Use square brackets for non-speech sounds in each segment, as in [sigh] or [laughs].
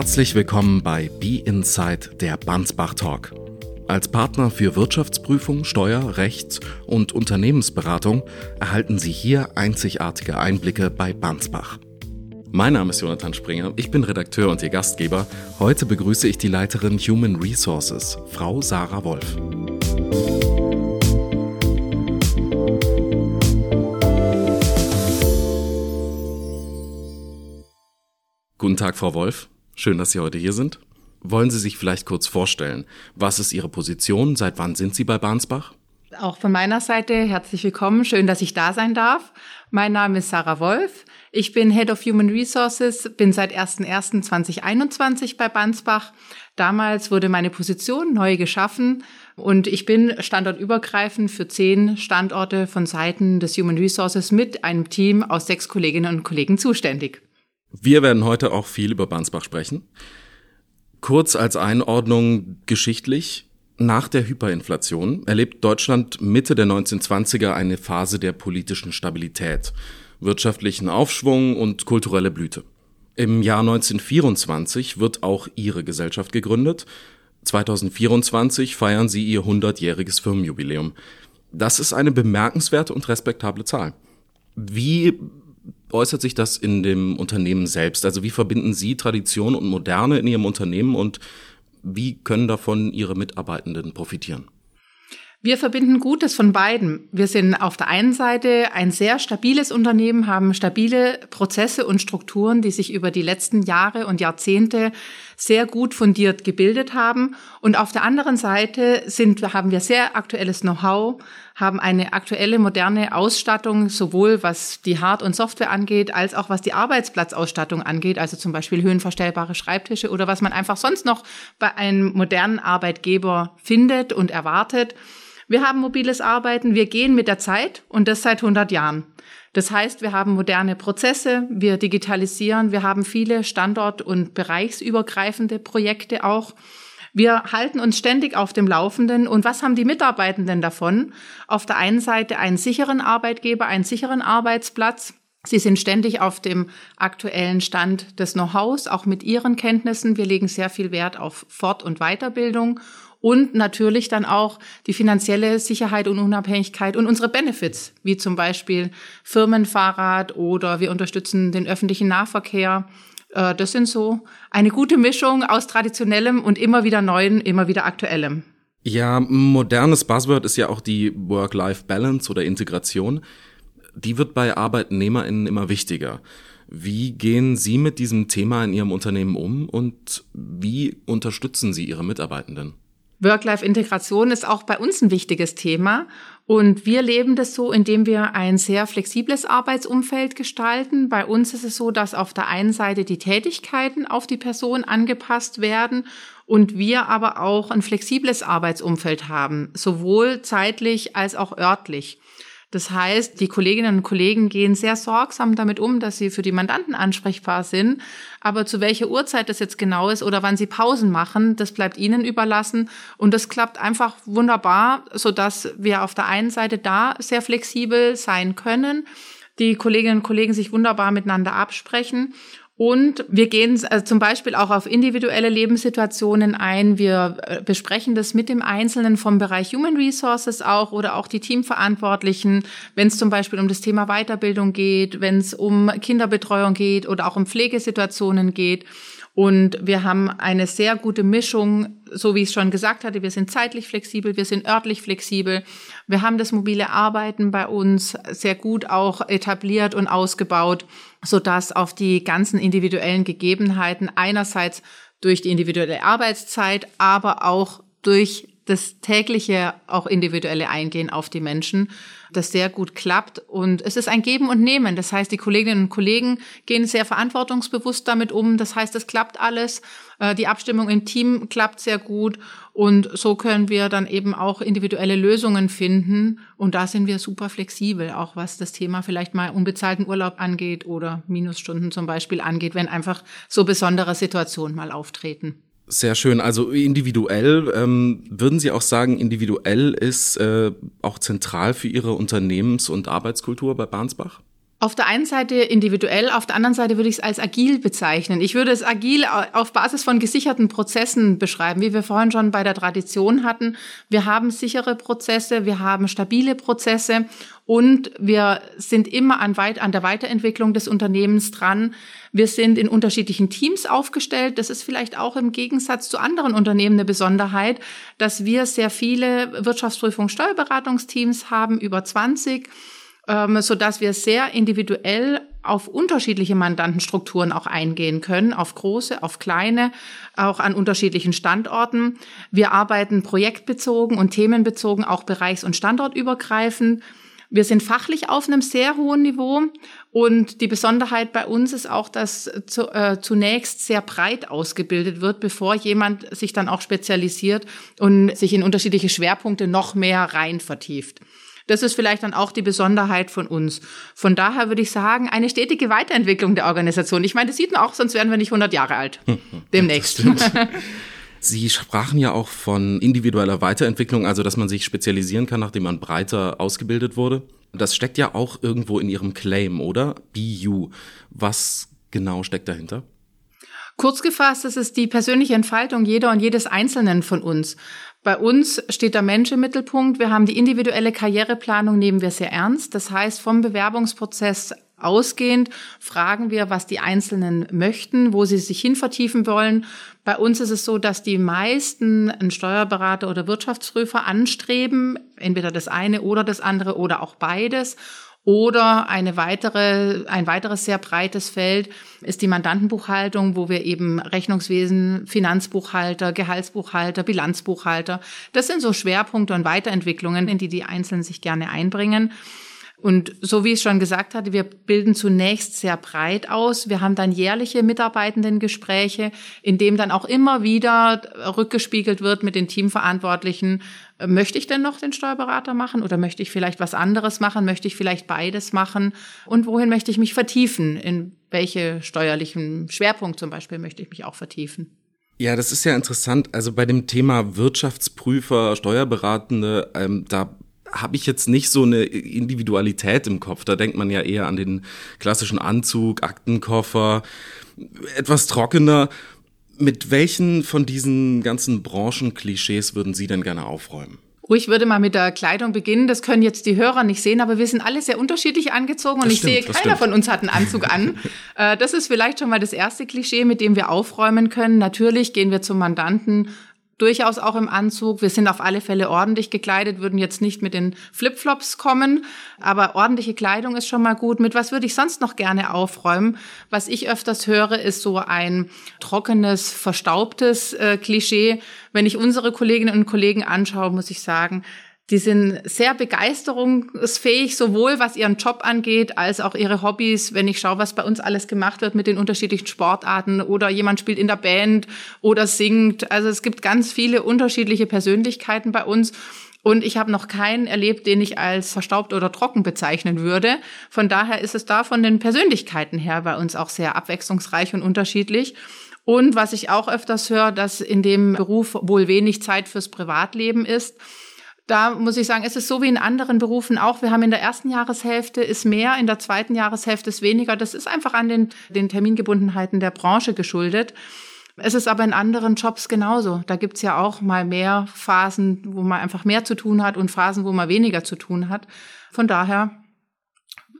Herzlich willkommen bei Be Inside der Bansbach Talk. Als Partner für Wirtschaftsprüfung, Steuer, Rechts- und Unternehmensberatung erhalten Sie hier einzigartige Einblicke bei Bansbach. Mein Name ist Jonathan Springer, ich bin Redakteur und Ihr Gastgeber. Heute begrüße ich die Leiterin Human Resources, Frau Sarah Wolf. Guten Tag, Frau Wolf. Schön, dass Sie heute hier sind. Wollen Sie sich vielleicht kurz vorstellen? Was ist Ihre Position? Seit wann sind Sie bei Bahnsbach? Auch von meiner Seite herzlich willkommen. Schön, dass ich da sein darf. Mein Name ist Sarah Wolf. Ich bin Head of Human Resources, bin seit 01.01.2021 bei Bansbach. Damals wurde meine Position neu geschaffen und ich bin standortübergreifend für zehn Standorte von Seiten des Human Resources mit einem Team aus sechs Kolleginnen und Kollegen zuständig. Wir werden heute auch viel über Bansbach sprechen. Kurz als Einordnung geschichtlich. Nach der Hyperinflation erlebt Deutschland Mitte der 1920er eine Phase der politischen Stabilität, wirtschaftlichen Aufschwung und kulturelle Blüte. Im Jahr 1924 wird auch Ihre Gesellschaft gegründet. 2024 feiern Sie Ihr 100-jähriges Firmenjubiläum. Das ist eine bemerkenswerte und respektable Zahl. Wie äußert sich das in dem Unternehmen selbst? Also wie verbinden Sie Tradition und Moderne in Ihrem Unternehmen und wie können davon Ihre Mitarbeitenden profitieren? Wir verbinden Gutes von beiden. Wir sind auf der einen Seite ein sehr stabiles Unternehmen, haben stabile Prozesse und Strukturen, die sich über die letzten Jahre und Jahrzehnte sehr gut fundiert gebildet haben. Und auf der anderen Seite sind, haben wir sehr aktuelles Know-how, haben eine aktuelle moderne Ausstattung, sowohl was die Hard- und Software angeht, als auch was die Arbeitsplatzausstattung angeht, also zum Beispiel höhenverstellbare Schreibtische oder was man einfach sonst noch bei einem modernen Arbeitgeber findet und erwartet. Wir haben mobiles Arbeiten, wir gehen mit der Zeit und das seit 100 Jahren. Das heißt, wir haben moderne Prozesse, wir digitalisieren, wir haben viele standort- und bereichsübergreifende Projekte auch. Wir halten uns ständig auf dem Laufenden. Und was haben die Mitarbeitenden davon? Auf der einen Seite einen sicheren Arbeitgeber, einen sicheren Arbeitsplatz. Sie sind ständig auf dem aktuellen Stand des Know-hows, auch mit ihren Kenntnissen. Wir legen sehr viel Wert auf Fort- und Weiterbildung und natürlich dann auch die finanzielle Sicherheit und Unabhängigkeit und unsere Benefits, wie zum Beispiel Firmenfahrrad oder wir unterstützen den öffentlichen Nahverkehr. Äh, das sind so eine gute Mischung aus traditionellem und immer wieder neuen, immer wieder aktuellem. Ja, modernes Buzzword ist ja auch die Work-Life-Balance oder Integration. Die wird bei ArbeitnehmerInnen immer wichtiger. Wie gehen Sie mit diesem Thema in Ihrem Unternehmen um und wie unterstützen Sie Ihre Mitarbeitenden? Work-Life-Integration ist auch bei uns ein wichtiges Thema. Und wir leben das so, indem wir ein sehr flexibles Arbeitsumfeld gestalten. Bei uns ist es so, dass auf der einen Seite die Tätigkeiten auf die Person angepasst werden und wir aber auch ein flexibles Arbeitsumfeld haben, sowohl zeitlich als auch örtlich. Das heißt, die Kolleginnen und Kollegen gehen sehr sorgsam damit um, dass sie für die Mandanten ansprechbar sind. Aber zu welcher Uhrzeit das jetzt genau ist oder wann sie Pausen machen, das bleibt ihnen überlassen. Und das klappt einfach wunderbar, sodass wir auf der einen Seite da sehr flexibel sein können die Kolleginnen und Kollegen sich wunderbar miteinander absprechen und wir gehen also zum Beispiel auch auf individuelle Lebenssituationen ein. Wir äh, besprechen das mit dem Einzelnen vom Bereich Human Resources auch oder auch die Teamverantwortlichen, wenn es zum Beispiel um das Thema Weiterbildung geht, wenn es um Kinderbetreuung geht oder auch um Pflegesituationen geht. Und wir haben eine sehr gute Mischung, so wie ich es schon gesagt hatte. Wir sind zeitlich flexibel, wir sind örtlich flexibel. Wir haben das mobile Arbeiten bei uns sehr gut auch etabliert und ausgebaut, sodass auf die ganzen individuellen Gegebenheiten einerseits durch die individuelle Arbeitszeit, aber auch durch das tägliche, auch individuelle Eingehen auf die Menschen, das sehr gut klappt. Und es ist ein Geben und Nehmen. Das heißt, die Kolleginnen und Kollegen gehen sehr verantwortungsbewusst damit um. Das heißt, es klappt alles. Äh, die Abstimmung im Team klappt sehr gut. Und so können wir dann eben auch individuelle Lösungen finden. Und da sind wir super flexibel, auch was das Thema vielleicht mal unbezahlten Urlaub angeht oder Minusstunden zum Beispiel angeht, wenn einfach so besondere Situationen mal auftreten. Sehr schön. Also individuell, ähm, würden Sie auch sagen, individuell ist äh, auch zentral für Ihre Unternehmens- und Arbeitskultur bei Bahnsbach? Auf der einen Seite individuell, auf der anderen Seite würde ich es als agil bezeichnen. Ich würde es agil auf Basis von gesicherten Prozessen beschreiben, wie wir vorhin schon bei der Tradition hatten. Wir haben sichere Prozesse, wir haben stabile Prozesse und wir sind immer an, weit, an der Weiterentwicklung des Unternehmens dran. Wir sind in unterschiedlichen Teams aufgestellt. Das ist vielleicht auch im Gegensatz zu anderen Unternehmen eine Besonderheit, dass wir sehr viele Wirtschaftsprüfung Steuerberatungsteams haben, über 20 ähm, so dass wir sehr individuell auf unterschiedliche Mandantenstrukturen auch eingehen können, auf große, auf kleine, auch an unterschiedlichen Standorten. Wir arbeiten projektbezogen und themenbezogen, auch bereichs- und standortübergreifend. Wir sind fachlich auf einem sehr hohen Niveau und die Besonderheit bei uns ist auch, dass zu, äh, zunächst sehr breit ausgebildet wird, bevor jemand sich dann auch spezialisiert und sich in unterschiedliche Schwerpunkte noch mehr rein vertieft. Das ist vielleicht dann auch die Besonderheit von uns. Von daher würde ich sagen, eine stetige Weiterentwicklung der Organisation. Ich meine, das sieht man auch, sonst werden wir nicht 100 Jahre alt. [laughs] Demnächst. [laughs] Sie sprachen ja auch von individueller Weiterentwicklung, also dass man sich spezialisieren kann, nachdem man breiter ausgebildet wurde. Das steckt ja auch irgendwo in Ihrem Claim, oder? Be you. Was genau steckt dahinter? Kurz gefasst, das ist die persönliche Entfaltung jeder und jedes Einzelnen von uns. Bei uns steht der Mensch im Mittelpunkt. Wir haben die individuelle Karriereplanung, nehmen wir sehr ernst. Das heißt, vom Bewerbungsprozess ausgehend fragen wir, was die Einzelnen möchten, wo sie sich hin vertiefen wollen. Bei uns ist es so, dass die meisten einen Steuerberater oder Wirtschaftsprüfer anstreben, entweder das eine oder das andere oder auch beides. Oder eine weitere, ein weiteres sehr breites Feld ist die Mandantenbuchhaltung, wo wir eben Rechnungswesen, Finanzbuchhalter, Gehaltsbuchhalter, Bilanzbuchhalter, das sind so Schwerpunkte und Weiterentwicklungen, in die die Einzelnen sich gerne einbringen. Und so wie ich schon gesagt hatte, wir bilden zunächst sehr breit aus. Wir haben dann jährliche Mitarbeitendengespräche, in dem dann auch immer wieder rückgespiegelt wird mit den Teamverantwortlichen. Möchte ich denn noch den Steuerberater machen oder möchte ich vielleicht was anderes machen? Möchte ich vielleicht beides machen? Und wohin möchte ich mich vertiefen? In welche steuerlichen Schwerpunkt zum Beispiel möchte ich mich auch vertiefen? Ja, das ist ja interessant. Also bei dem Thema Wirtschaftsprüfer, Steuerberatende, ähm, da habe ich jetzt nicht so eine Individualität im Kopf. Da denkt man ja eher an den klassischen Anzug, Aktenkoffer, etwas trockener. Mit welchen von diesen ganzen Branchenklischees würden Sie denn gerne aufräumen? Oh, ich würde mal mit der Kleidung beginnen. Das können jetzt die Hörer nicht sehen, aber wir sind alle sehr unterschiedlich angezogen und das ich stimmt, sehe, keiner von uns hat einen Anzug an. [laughs] Äh, das ist vielleicht schon mal das erste Klischee, mit dem wir aufräumen können. Natürlich gehen wir zum Mandanten durchaus auch im Anzug. Wir sind auf alle Fälle ordentlich gekleidet, würden jetzt nicht mit den Flipflops kommen, aber ordentliche Kleidung ist schon mal gut. Mit was würde ich sonst noch gerne aufräumen? Was ich öfters höre, ist so ein trockenes, verstaubtes äh, Klischee. Wenn ich unsere Kolleginnen und Kollegen anschaue, muss ich sagen, die sind sehr begeisterungsfähig, sowohl was ihren Job angeht, als auch ihre Hobbys. Wenn ich schaue, was bei uns alles gemacht wird mit den unterschiedlichen Sportarten oder jemand spielt in der Band oder singt. Also es gibt ganz viele unterschiedliche Persönlichkeiten bei uns. Und ich habe noch keinen erlebt, den ich als verstaubt oder trocken bezeichnen würde. Von daher ist es da von den Persönlichkeiten her bei uns auch sehr abwechslungsreich und unterschiedlich. Und was ich auch öfters höre, dass in dem Beruf wohl wenig Zeit fürs Privatleben ist da muss ich sagen, es ist so wie in anderen Berufen auch. Wir haben in der ersten Jahreshälfte ist mehr, in der zweiten Jahreshälfte ist weniger. Das ist einfach an den, den Termingebundenheiten der Branche geschuldet. Es ist aber in anderen Jobs genauso. Da gibt's ja auch mal mehr Phasen, wo man einfach mehr zu tun hat und Phasen, wo man weniger zu tun hat. Von daher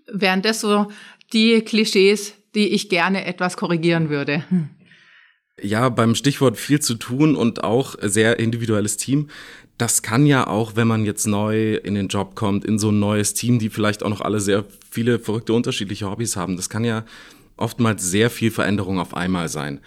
wären das so die Klischees, die ich gerne etwas korrigieren würde. Ja, beim Stichwort viel zu tun und auch sehr individuelles Team das kann ja auch, wenn man jetzt neu in den Job kommt, in so ein neues Team, die vielleicht auch noch alle sehr viele verrückte unterschiedliche Hobbys haben, das kann ja oftmals sehr viel Veränderung auf einmal sein.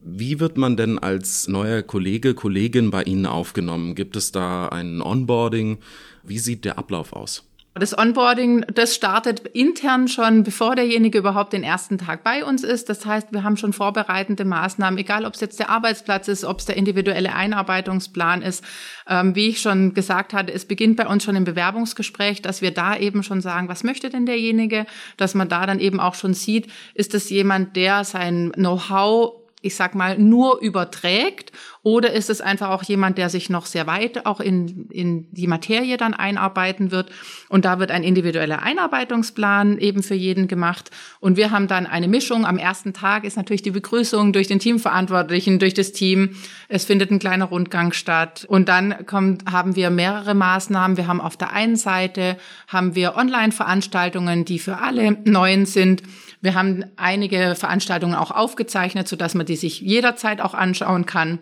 Wie wird man denn als neuer Kollege, Kollegin bei Ihnen aufgenommen? Gibt es da ein Onboarding? Wie sieht der Ablauf aus? Das Onboarding, das startet intern schon, bevor derjenige überhaupt den ersten Tag bei uns ist. Das heißt, wir haben schon vorbereitende Maßnahmen, egal ob es jetzt der Arbeitsplatz ist, ob es der individuelle Einarbeitungsplan ist. Ähm, wie ich schon gesagt hatte, es beginnt bei uns schon im Bewerbungsgespräch, dass wir da eben schon sagen, was möchte denn derjenige, dass man da dann eben auch schon sieht, ist es jemand, der sein Know-how ich sag mal, nur überträgt? Oder ist es einfach auch jemand, der sich noch sehr weit auch in, in die Materie dann einarbeiten wird? Und da wird ein individueller Einarbeitungsplan eben für jeden gemacht. Und wir haben dann eine Mischung. Am ersten Tag ist natürlich die Begrüßung durch den Teamverantwortlichen, durch das Team. Es findet ein kleiner Rundgang statt. Und dann kommt, haben wir mehrere Maßnahmen. Wir haben auf der einen Seite haben wir Online-Veranstaltungen, die für alle neuen sind. Wir haben einige Veranstaltungen auch aufgezeichnet, sodass man die sich jederzeit auch anschauen kann.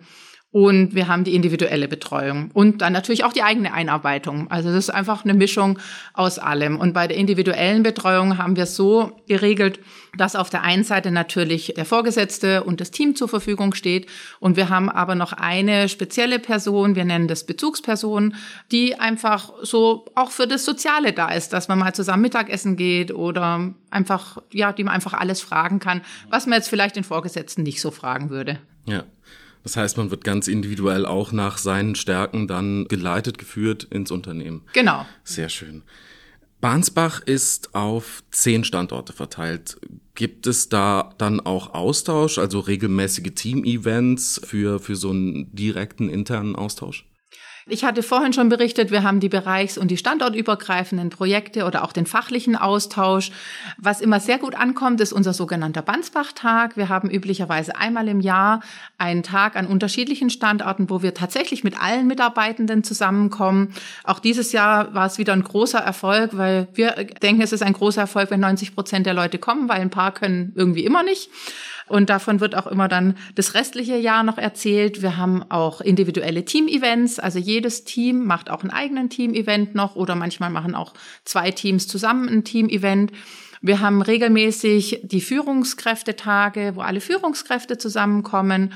Und wir haben die individuelle Betreuung und dann natürlich auch die eigene Einarbeitung. Also das ist einfach eine Mischung aus allem. Und bei der individuellen Betreuung haben wir so geregelt, dass auf der einen Seite natürlich der Vorgesetzte und das Team zur Verfügung steht. Und wir haben aber noch eine spezielle Person, wir nennen das Bezugsperson, die einfach so auch für das Soziale da ist, dass man mal zusammen Mittagessen geht oder einfach, ja, die man einfach alles fragen kann, was man jetzt vielleicht den Vorgesetzten nicht so fragen würde. Ja. Das heißt, man wird ganz individuell auch nach seinen Stärken dann geleitet, geführt ins Unternehmen. Genau. Sehr schön. Bahnsbach ist auf zehn Standorte verteilt. Gibt es da dann auch Austausch, also regelmäßige Team-Events für, für so einen direkten internen Austausch? Ich hatte vorhin schon berichtet, wir haben die bereichs- und die standortübergreifenden Projekte oder auch den fachlichen Austausch. Was immer sehr gut ankommt, ist unser sogenannter Bansbach-Tag. Wir haben üblicherweise einmal im Jahr einen Tag an unterschiedlichen Standorten, wo wir tatsächlich mit allen Mitarbeitenden zusammenkommen. Auch dieses Jahr war es wieder ein großer Erfolg, weil wir denken, es ist ein großer Erfolg, wenn 90 Prozent der Leute kommen, weil ein paar können irgendwie immer nicht. Und davon wird auch immer dann das restliche Jahr noch erzählt. Wir haben auch individuelle Team-Events. Also jedes Team macht auch einen eigenen Team-Event noch oder manchmal machen auch zwei Teams zusammen ein Team-Event. Wir haben regelmäßig die Führungskräftetage, wo alle Führungskräfte zusammenkommen.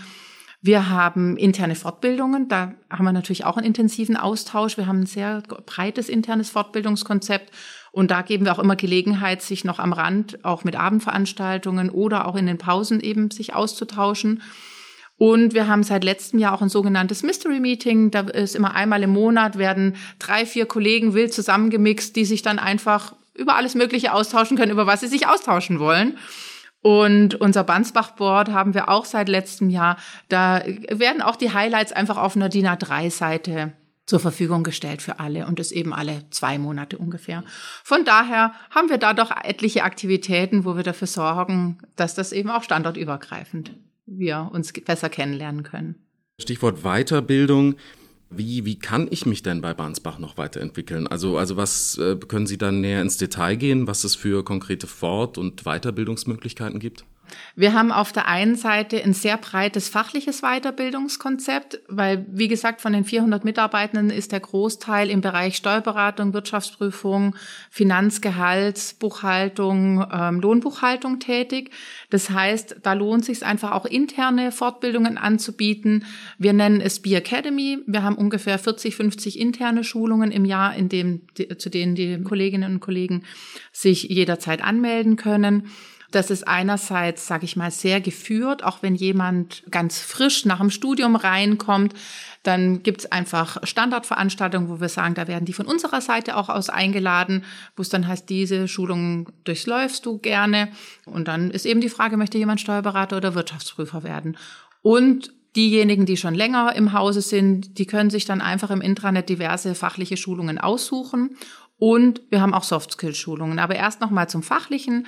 Wir haben interne Fortbildungen, da haben wir natürlich auch einen intensiven Austausch. Wir haben ein sehr breites internes Fortbildungskonzept und da geben wir auch immer Gelegenheit, sich noch am Rand auch mit Abendveranstaltungen oder auch in den Pausen eben sich auszutauschen. Und wir haben seit letztem Jahr auch ein sogenanntes Mystery Meeting. Da ist immer einmal im Monat werden drei, vier Kollegen wild zusammengemixt, die sich dann einfach über alles Mögliche austauschen können, über was sie sich austauschen wollen. Und unser Bansbach-Board haben wir auch seit letztem Jahr. Da werden auch die Highlights einfach auf einer DIN A3-Seite zur Verfügung gestellt für alle und das eben alle zwei Monate ungefähr. Von daher haben wir da doch etliche Aktivitäten, wo wir dafür sorgen, dass das eben auch standortübergreifend wir uns besser kennenlernen können. Stichwort Weiterbildung. Wie, wie kann ich mich denn bei Bahnsbach noch weiterentwickeln? Also, also was äh, können Sie dann näher ins Detail gehen, was es für konkrete Fort- und Weiterbildungsmöglichkeiten gibt? Wir haben auf der einen Seite ein sehr breites fachliches Weiterbildungskonzept, weil, wie gesagt, von den 400 Mitarbeitenden ist der Großteil im Bereich Steuerberatung, Wirtschaftsprüfung, Finanzgehalt, Buchhaltung, ähm, Lohnbuchhaltung tätig. Das heißt, da lohnt sich einfach auch interne Fortbildungen anzubieten. Wir nennen es B Academy. Wir haben ungefähr 40, 50 interne Schulungen im Jahr, in dem, zu denen die Kolleginnen und Kollegen sich jederzeit anmelden können. Das ist einerseits, sage ich mal, sehr geführt, auch wenn jemand ganz frisch nach dem Studium reinkommt. Dann gibt's einfach Standardveranstaltungen, wo wir sagen, da werden die von unserer Seite auch aus eingeladen, wo es dann heißt, diese Schulung durchläufst du gerne. Und dann ist eben die Frage, möchte jemand Steuerberater oder Wirtschaftsprüfer werden? Und Diejenigen, die schon länger im Hause sind, die können sich dann einfach im Intranet diverse fachliche Schulungen aussuchen. Und wir haben auch Soft-Skill-Schulungen. Aber erst noch mal zum Fachlichen.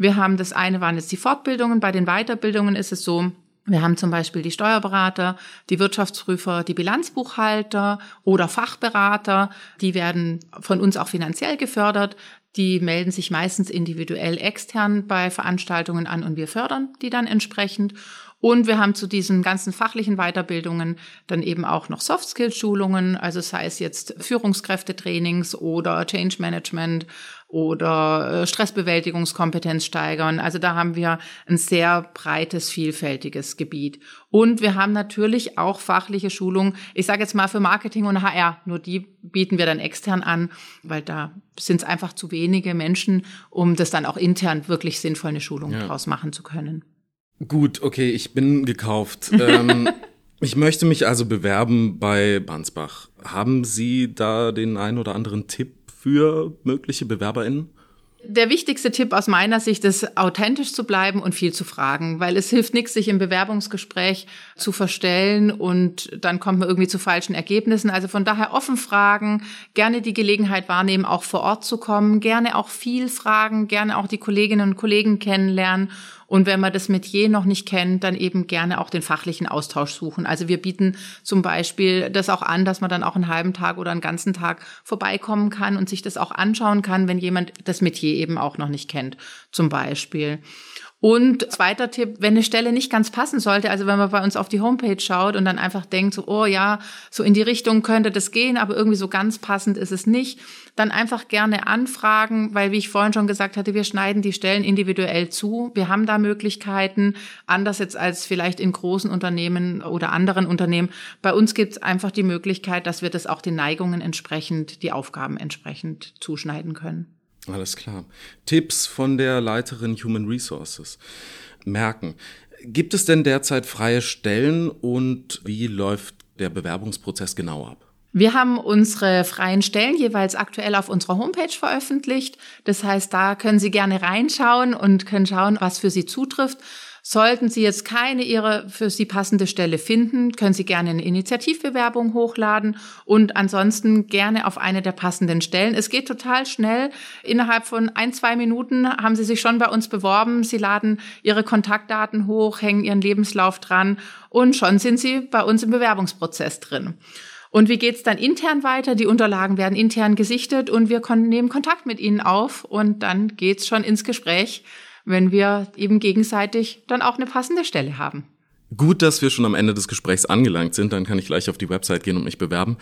Wir haben das eine waren jetzt die Fortbildungen. Bei den Weiterbildungen ist es so, wir haben zum Beispiel die Steuerberater, die Wirtschaftsprüfer, die Bilanzbuchhalter oder Fachberater. Die werden von uns auch finanziell gefördert. Die melden sich meistens individuell extern bei Veranstaltungen an und wir fördern die dann entsprechend. Und wir haben zu diesen ganzen fachlichen Weiterbildungen dann eben auch noch Soft-Skill-Schulungen, also sei es jetzt Führungskräftetrainings oder Change Management oder äh, Stressbewältigungskompetenz steigern. Also da haben wir ein sehr breites, vielfältiges Gebiet. Und wir haben natürlich auch fachliche Schulungen, ich sage jetzt mal für Marketing und HR, nur die bieten wir dann extern an, weil da sind es einfach zu wenige Menschen, um das dann auch intern wirklich sinnvoll eine Schulung ja. draus machen zu können. Gut, okay, ich bin gekauft. [laughs] ähm, ich möchte mich also bewerben bei Bansbach. Haben Sie da den einen oder anderen Tipp für mögliche BewerberInnen? Der wichtigste Tipp aus meiner Sicht ist, authentisch zu bleiben und viel zu fragen, weil es hilft nichts, sich im Bewerbungsgespräch zu verstellen und dann kommt man irgendwie zu falschen Ergebnissen. Also von daher offen fragen, gerne die Gelegenheit wahrnehmen, auch vor Ort zu kommen, gerne auch viel fragen, gerne auch die Kolleginnen und Kollegen kennenlernen und wenn man das Metier noch nicht kennt, dann eben gerne auch den fachlichen Austausch suchen. Also wir bieten zum Beispiel das auch an, dass man dann auch einen halben Tag oder einen ganzen Tag vorbeikommen kann und sich das auch anschauen kann, wenn jemand das Metier eben auch noch nicht kennt, zum Beispiel. Und zweiter Tipp, wenn eine Stelle nicht ganz passen sollte, also wenn man bei uns auf die Homepage schaut und dann einfach denkt, so, oh ja, so in die Richtung könnte das gehen, aber irgendwie so ganz passend ist es nicht, dann einfach gerne anfragen, weil wie ich vorhin schon gesagt hatte, wir schneiden die Stellen individuell zu. Wir haben da Möglichkeiten, anders jetzt als vielleicht in großen Unternehmen oder anderen Unternehmen. Bei uns gibt es einfach die Möglichkeit, dass wir das auch den Neigungen entsprechend, die Aufgaben entsprechend zuschneiden können. Alles klar. Tipps von der Leiterin Human Resources. Merken. Gibt es denn derzeit freie Stellen und wie läuft der Bewerbungsprozess genau ab? Wir haben unsere freien Stellen jeweils aktuell auf unserer Homepage veröffentlicht. Das heißt, da können Sie gerne reinschauen und können schauen, was für Sie zutrifft. Sollten Sie jetzt keine Ihre für Sie passende Stelle finden, können Sie gerne eine Initiativbewerbung hochladen und ansonsten gerne auf eine der passenden Stellen. Es geht total schnell. Innerhalb von ein, zwei Minuten haben Sie sich schon bei uns beworben. Sie laden Ihre Kontaktdaten hoch, hängen Ihren Lebenslauf dran und schon sind Sie bei uns im Bewerbungsprozess drin. Und wie geht's dann intern weiter? Die Unterlagen werden intern gesichtet und wir nehmen Kontakt mit Ihnen auf und dann geht's schon ins Gespräch wenn wir eben gegenseitig dann auch eine passende Stelle haben. Gut, dass wir schon am Ende des Gesprächs angelangt sind, dann kann ich gleich auf die Website gehen und mich bewerben.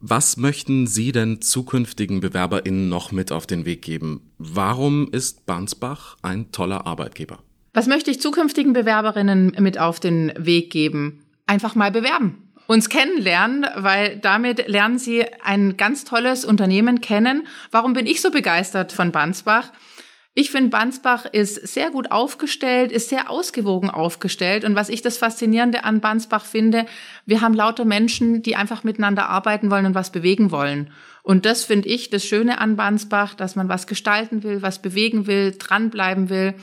Was möchten Sie denn zukünftigen BewerberInnen noch mit auf den Weg geben? Warum ist Barnsbach ein toller Arbeitgeber? Was möchte ich zukünftigen Bewerberinnen mit auf den Weg geben? Einfach mal bewerben uns kennenlernen, weil damit lernen sie ein ganz tolles Unternehmen kennen. Warum bin ich so begeistert von Bansbach? Ich finde, Bansbach ist sehr gut aufgestellt, ist sehr ausgewogen aufgestellt. Und was ich das Faszinierende an Bansbach finde, wir haben lauter Menschen, die einfach miteinander arbeiten wollen und was bewegen wollen. Und das finde ich das Schöne an Bansbach, dass man was gestalten will, was bewegen will, dranbleiben will,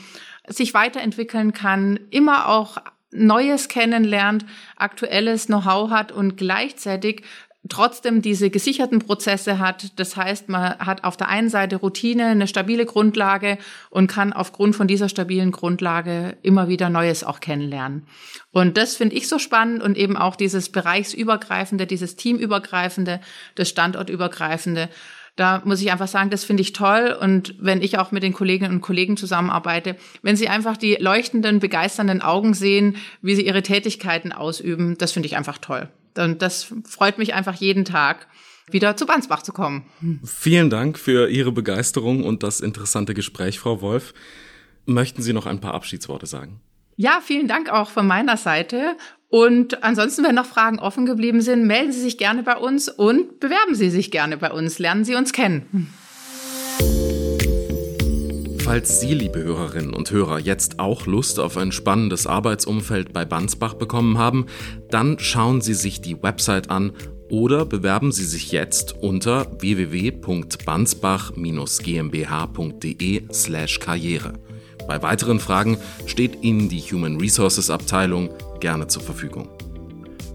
sich weiterentwickeln kann, immer auch Neues kennenlernt, aktuelles Know-how hat und gleichzeitig trotzdem diese gesicherten Prozesse hat. Das heißt, man hat auf der einen Seite Routine, eine stabile Grundlage und kann aufgrund von dieser stabilen Grundlage immer wieder Neues auch kennenlernen. Und das finde ich so spannend und eben auch dieses bereichsübergreifende, dieses teamübergreifende, das standortübergreifende. Da muss ich einfach sagen, das finde ich toll. Und wenn ich auch mit den Kolleginnen und Kollegen zusammenarbeite, wenn sie einfach die leuchtenden, begeisternden Augen sehen, wie sie ihre Tätigkeiten ausüben, das finde ich einfach toll. Und das freut mich einfach jeden Tag wieder zu Bansbach zu kommen. Vielen Dank für Ihre Begeisterung und das interessante Gespräch, Frau Wolf. Möchten Sie noch ein paar Abschiedsworte sagen? Ja, vielen Dank auch von meiner Seite. Und ansonsten, wenn noch Fragen offen geblieben sind, melden Sie sich gerne bei uns und bewerben Sie sich gerne bei uns. Lernen Sie uns kennen. Falls Sie, liebe Hörerinnen und Hörer, jetzt auch Lust auf ein spannendes Arbeitsumfeld bei Bansbach bekommen haben, dann schauen Sie sich die Website an oder bewerben Sie sich jetzt unter www.bansbach-gmbh.de/karriere. Bei weiteren Fragen steht Ihnen die Human Resources Abteilung gerne zur Verfügung.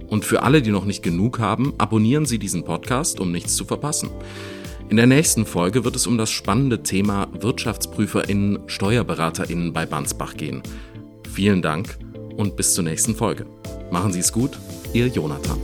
Und für alle, die noch nicht genug haben, abonnieren Sie diesen Podcast, um nichts zu verpassen. In der nächsten Folge wird es um das spannende Thema WirtschaftsprüferInnen, SteuerberaterInnen bei Bansbach gehen. Vielen Dank und bis zur nächsten Folge. Machen Sie es gut, Ihr Jonathan.